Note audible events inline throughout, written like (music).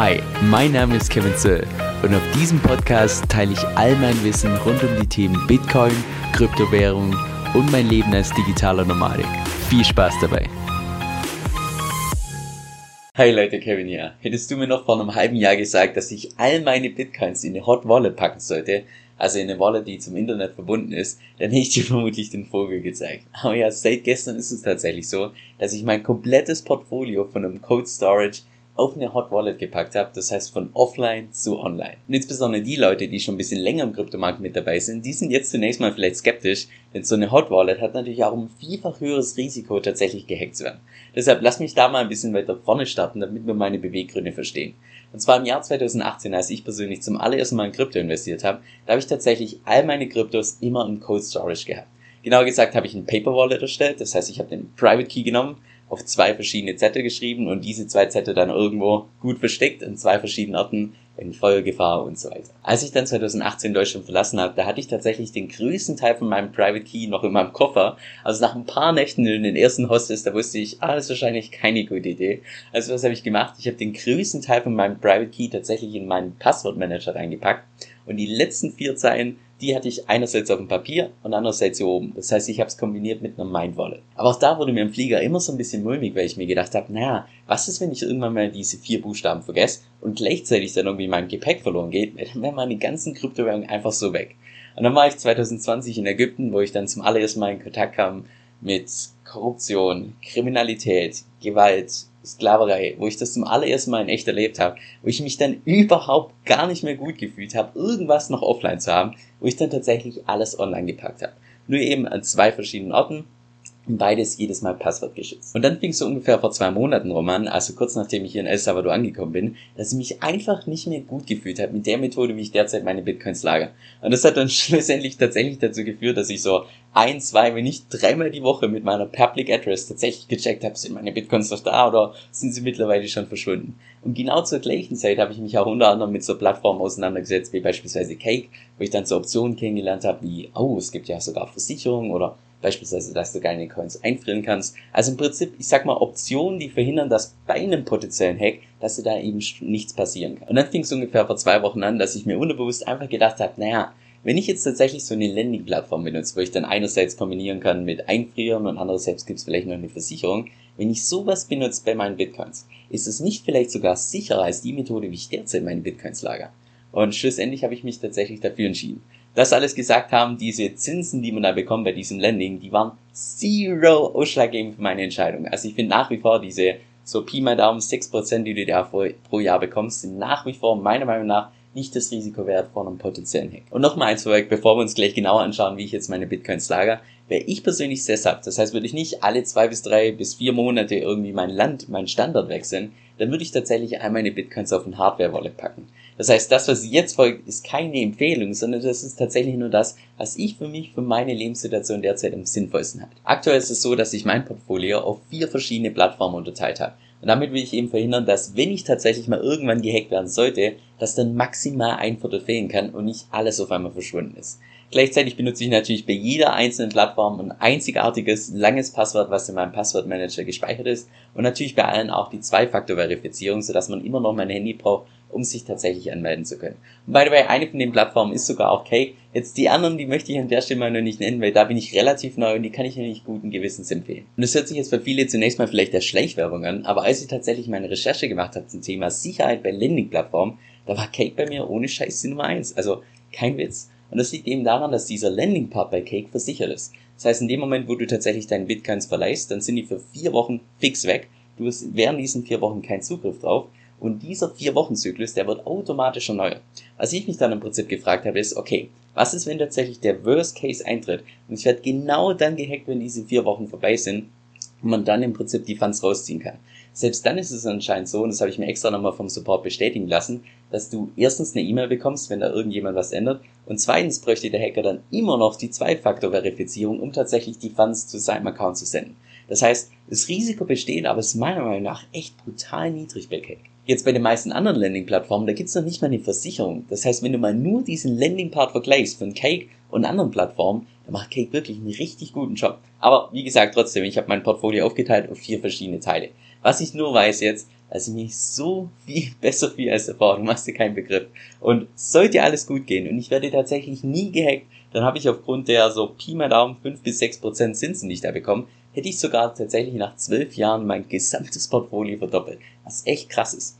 Hi, mein Name ist Kevin Zöll und auf diesem Podcast teile ich all mein Wissen rund um die Themen Bitcoin, Kryptowährung und mein Leben als digitaler Nomadik. Viel Spaß dabei! Hi Leute, Kevin hier. Hättest du mir noch vor einem halben Jahr gesagt, dass ich all meine Bitcoins in eine Hot Wallet packen sollte, also in eine Wallet, die zum Internet verbunden ist, dann hätte ich dir (laughs) vermutlich den Vogel gezeigt. Aber ja, seit gestern ist es tatsächlich so, dass ich mein komplettes Portfolio von einem Code Storage auf eine Hot Wallet gepackt habe, das heißt von offline zu online. Und insbesondere die Leute, die schon ein bisschen länger im Kryptomarkt mit dabei sind, die sind jetzt zunächst mal vielleicht skeptisch, denn so eine Hot Wallet hat natürlich auch ein vielfach höheres Risiko, tatsächlich gehackt zu werden. Deshalb lass mich da mal ein bisschen weiter vorne starten, damit wir meine Beweggründe verstehen. Und zwar im Jahr 2018, als ich persönlich zum allerersten Mal in Krypto investiert habe, da habe ich tatsächlich all meine Kryptos immer im Cold Storage gehabt. Genauer gesagt habe ich ein Paper Wallet erstellt, das heißt, ich habe den Private Key genommen, auf zwei verschiedene Zettel geschrieben und diese zwei Zettel dann irgendwo gut versteckt in zwei verschiedenen Orten in Feuergefahr und so weiter. Als ich dann 2018 Deutschland verlassen habe, da hatte ich tatsächlich den größten Teil von meinem Private Key noch in meinem Koffer. Also nach ein paar Nächten in den ersten Hostels, da wusste ich, ah, das ist wahrscheinlich keine gute Idee. Also was habe ich gemacht? Ich habe den größten Teil von meinem Private Key tatsächlich in meinen Passwortmanager reingepackt und die letzten vier Zeilen die hatte ich einerseits auf dem Papier und andererseits hier oben. Das heißt, ich habe es kombiniert mit einer Mindwallet. Aber auch da wurde mir im Flieger immer so ein bisschen mulmig, weil ich mir gedacht habe, naja, was ist, wenn ich irgendwann mal diese vier Buchstaben vergesse und gleichzeitig dann irgendwie mein Gepäck verloren geht, dann wären meine ganzen Kryptowährungen einfach so weg. Und dann war ich 2020 in Ägypten, wo ich dann zum allerersten Mal in Kontakt kam mit Korruption, Kriminalität, Gewalt, Sklaverei, wo ich das zum allerersten Mal in echt erlebt habe, wo ich mich dann überhaupt gar nicht mehr gut gefühlt habe, irgendwas noch offline zu haben, wo ich dann tatsächlich alles online gepackt habe. Nur eben an zwei verschiedenen Orten beides jedes Mal passwortgeschützt. Und dann fing es so ungefähr vor zwei Monaten rum an, also kurz nachdem ich hier in El Salvador angekommen bin, dass ich mich einfach nicht mehr gut gefühlt habe mit der Methode, wie ich derzeit meine Bitcoins lager. Und das hat dann (laughs) schlussendlich tatsächlich dazu geführt, dass ich so ein, zwei, wenn nicht dreimal die Woche mit meiner Public Address tatsächlich gecheckt habe, sind meine Bitcoins noch da oder sind sie mittlerweile schon verschwunden. Und genau zur gleichen Zeit habe ich mich auch unter anderem mit so Plattformen auseinandergesetzt, wie beispielsweise Cake, wo ich dann so Optionen kennengelernt habe, wie, oh, es gibt ja sogar Versicherungen oder Beispielsweise, dass du deine Coins einfrieren kannst. Also im Prinzip, ich sag mal, Optionen, die verhindern, dass bei einem potenziellen Hack, dass dir da eben nichts passieren kann. Und dann fing es ungefähr vor zwei Wochen an, dass ich mir unterbewusst einfach gedacht habe, naja, wenn ich jetzt tatsächlich so eine Landing-Plattform benutze, wo ich dann einerseits kombinieren kann mit Einfrieren und andererseits gibt es vielleicht noch eine Versicherung, wenn ich sowas benutze bei meinen Bitcoins, ist es nicht vielleicht sogar sicherer als die Methode, wie ich derzeit meine Bitcoins lager. Und schlussendlich habe ich mich tatsächlich dafür entschieden das alles gesagt haben, diese Zinsen, die man da bekommt bei diesem Lending, die waren zero ausschlaggebend für meine Entscheidung. Also ich finde nach wie vor diese so Pi mal Daumen 6%, die du da pro Jahr bekommst, sind nach wie vor meiner Meinung nach nicht das Risiko wert vor einem potenziellen Hack. Und nochmal eins vorweg, bevor wir uns gleich genauer anschauen, wie ich jetzt meine Bitcoins lager, wäre ich persönlich sesshaft, das heißt, würde ich nicht alle zwei bis drei bis vier Monate irgendwie mein Land, mein Standard wechseln, dann würde ich tatsächlich all meine Bitcoins auf ein Hardware-Wallet packen. Das heißt, das, was jetzt folgt, ist keine Empfehlung, sondern das ist tatsächlich nur das, was ich für mich, für meine Lebenssituation derzeit am sinnvollsten halte. Aktuell ist es so, dass ich mein Portfolio auf vier verschiedene Plattformen unterteilt habe. Und damit will ich eben verhindern, dass wenn ich tatsächlich mal irgendwann gehackt werden sollte, dass dann maximal ein Viertel fehlen kann und nicht alles auf einmal verschwunden ist. Gleichzeitig benutze ich natürlich bei jeder einzelnen Plattform ein einzigartiges, langes Passwort, was in meinem Passwortmanager gespeichert ist. Und natürlich bei allen auch die Zwei-Faktor-Verifizierung, sodass man immer noch mein Handy braucht, um sich tatsächlich anmelden zu können. Und by the way, eine von den Plattformen ist sogar auch Cake. Jetzt die anderen, die möchte ich an der Stelle mal noch nicht nennen, weil da bin ich relativ neu und die kann ich nicht guten Gewissens empfehlen. Und das hört sich jetzt für viele zunächst mal vielleicht der Schleichwerbung an, aber als ich tatsächlich meine Recherche gemacht habe zum Thema Sicherheit bei Landing-Plattformen, da war Cake bei mir ohne Scheiß die Nummer eins. Also kein Witz. Und das liegt eben daran, dass dieser Landing-Part bei Cake versichert ist. Das heißt, in dem Moment, wo du tatsächlich deinen Bitcoins verleihst, dann sind die für vier Wochen fix weg. Du hast während diesen vier Wochen keinen Zugriff drauf. Und dieser vier Wochen Zyklus, der wird automatisch erneuert. Was ich mich dann im Prinzip gefragt habe, ist, okay, was ist, wenn tatsächlich der Worst Case eintritt und ich werde genau dann gehackt, wenn diese vier Wochen vorbei sind und man dann im Prinzip die Funds rausziehen kann. Selbst dann ist es anscheinend so, und das habe ich mir extra nochmal vom Support bestätigen lassen, dass du erstens eine E-Mail bekommst, wenn da irgendjemand was ändert, und zweitens bräuchte der Hacker dann immer noch die Zwei-Faktor-Verifizierung, um tatsächlich die Funds zu seinem Account zu senden. Das heißt, das Risiko besteht, aber ist meiner Meinung nach echt brutal niedrig bei Cake. Jetzt bei den meisten anderen Landing-Plattformen, da gibt's noch nicht mal eine Versicherung. Das heißt, wenn du mal nur diesen Landing-Part vergleichst von Cake und anderen Plattformen, dann macht Cake wirklich einen richtig guten Job. Aber wie gesagt, trotzdem, ich habe mein Portfolio aufgeteilt auf vier verschiedene Teile. Was ich nur weiß jetzt, dass ich mich so viel (laughs) besser fühle als davor. Du machst dir keinen Begriff. Und sollte alles gut gehen und ich werde tatsächlich nie gehackt, dann habe ich aufgrund der so Pi mal Daumen 5 bis 6 Prozent Zinsen, die ich da bekomme, hätte ich sogar tatsächlich nach zwölf Jahren mein gesamtes Portfolio verdoppelt. Was echt krass ist.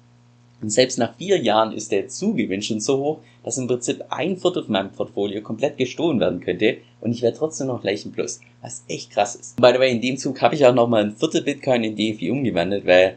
Und selbst nach vier Jahren ist der Zugewinn schon so hoch, dass im Prinzip ein Viertel von meinem Portfolio komplett gestohlen werden könnte und ich wäre trotzdem noch gleich im Plus. Was echt krass ist. By the way, in dem Zug habe ich auch nochmal ein Viertel Bitcoin in DFI umgewandelt, weil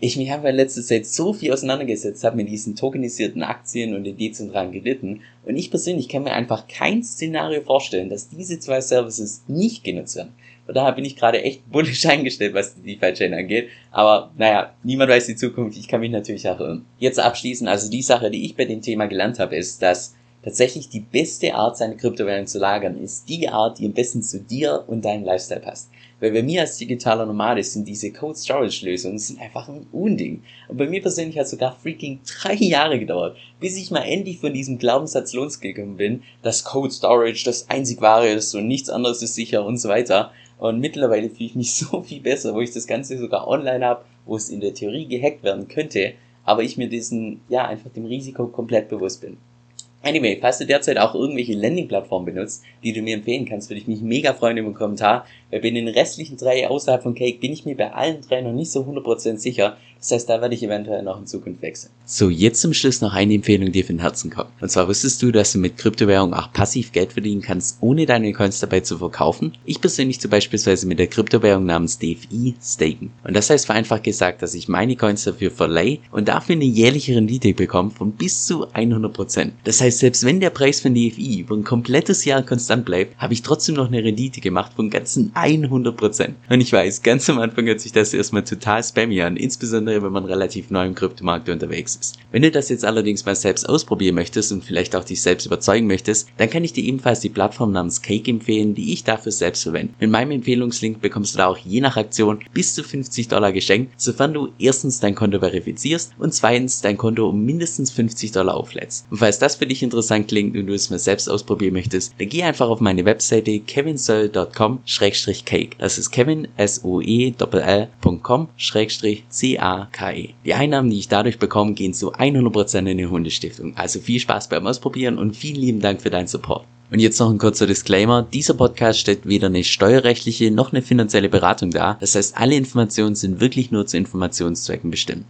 ich mich einfach in letzter Zeit so viel auseinandergesetzt habe mit diesen tokenisierten Aktien und den dezentralen Krediten und ich persönlich kann mir einfach kein Szenario vorstellen, dass diese zwei Services nicht genutzt werden. Von daher bin ich gerade echt bullisch (laughs) eingestellt, was die DeFi-Chain angeht. Aber naja, niemand weiß die Zukunft. Ich kann mich natürlich auch irren. Jetzt abschließend, also die Sache, die ich bei dem Thema gelernt habe, ist, dass tatsächlich die beste Art, seine Kryptowährung zu lagern, ist die Art, die am besten zu dir und deinem Lifestyle passt. Weil bei mir als digitaler Nomade sind diese Code Storage Lösungen sind einfach ein Unding. Und bei mir persönlich hat es sogar freaking drei (laughs) Jahre gedauert, bis ich mal endlich von diesem Glaubenssatz losgekommen bin, dass Code Storage das einzig wahre ist und nichts anderes ist sicher und so weiter. Und mittlerweile fühle ich mich (laughs) so viel besser, wo ich das Ganze sogar online habe, wo es in der Theorie gehackt werden könnte, aber ich mir diesen, ja, einfach dem Risiko komplett bewusst bin. Anyway, falls du derzeit auch irgendwelche Landing-Plattformen benutzt, die du mir empfehlen kannst, würde ich mich mega freuen über einen Kommentar, bei den restlichen drei außerhalb von Cake bin ich mir bei allen drei noch nicht so 100% sicher. Das heißt, da werde ich eventuell noch in Zukunft wechseln. So, jetzt zum Schluss noch eine Empfehlung, die von Herzen kommt. Und zwar wusstest du, dass du mit Kryptowährung auch passiv Geld verdienen kannst, ohne deine Coins dabei zu verkaufen? Ich persönlich zu beispielsweise mit der Kryptowährung namens DFI staken. Und das heißt vereinfacht gesagt, dass ich meine Coins dafür verleihe und dafür eine jährliche Rendite bekomme von bis zu 100%. Das heißt, selbst wenn der Preis von DFI über ein komplettes Jahr konstant bleibt, habe ich trotzdem noch eine Rendite gemacht von ganzen 100%. Und ich weiß, ganz am Anfang hört sich das erstmal total spammy an, insbesondere wenn man relativ neu im Kryptomarkt unterwegs ist. Wenn du das jetzt allerdings mal selbst ausprobieren möchtest und vielleicht auch dich selbst überzeugen möchtest, dann kann ich dir ebenfalls die Plattform namens Cake empfehlen, die ich dafür selbst verwende. Mit meinem Empfehlungslink bekommst du da auch je nach Aktion bis zu 50 Dollar geschenkt, sofern du erstens dein Konto verifizierst und zweitens dein Konto um mindestens 50 Dollar auflädst. Und falls das für dich interessant klingt und du es mal selbst ausprobieren möchtest, dann geh einfach auf meine Webseite kevinsoe.com-cake. Das ist kevin, s o e l lcom c a k e Die Einnahmen, die ich dadurch bekomme, gehen zu 100% in die Hundestiftung. Also viel Spaß beim Ausprobieren und vielen lieben Dank für deinen Support. Und jetzt noch ein kurzer Disclaimer. Dieser Podcast stellt weder eine steuerrechtliche noch eine finanzielle Beratung dar. Das heißt, alle Informationen sind wirklich nur zu Informationszwecken bestimmt.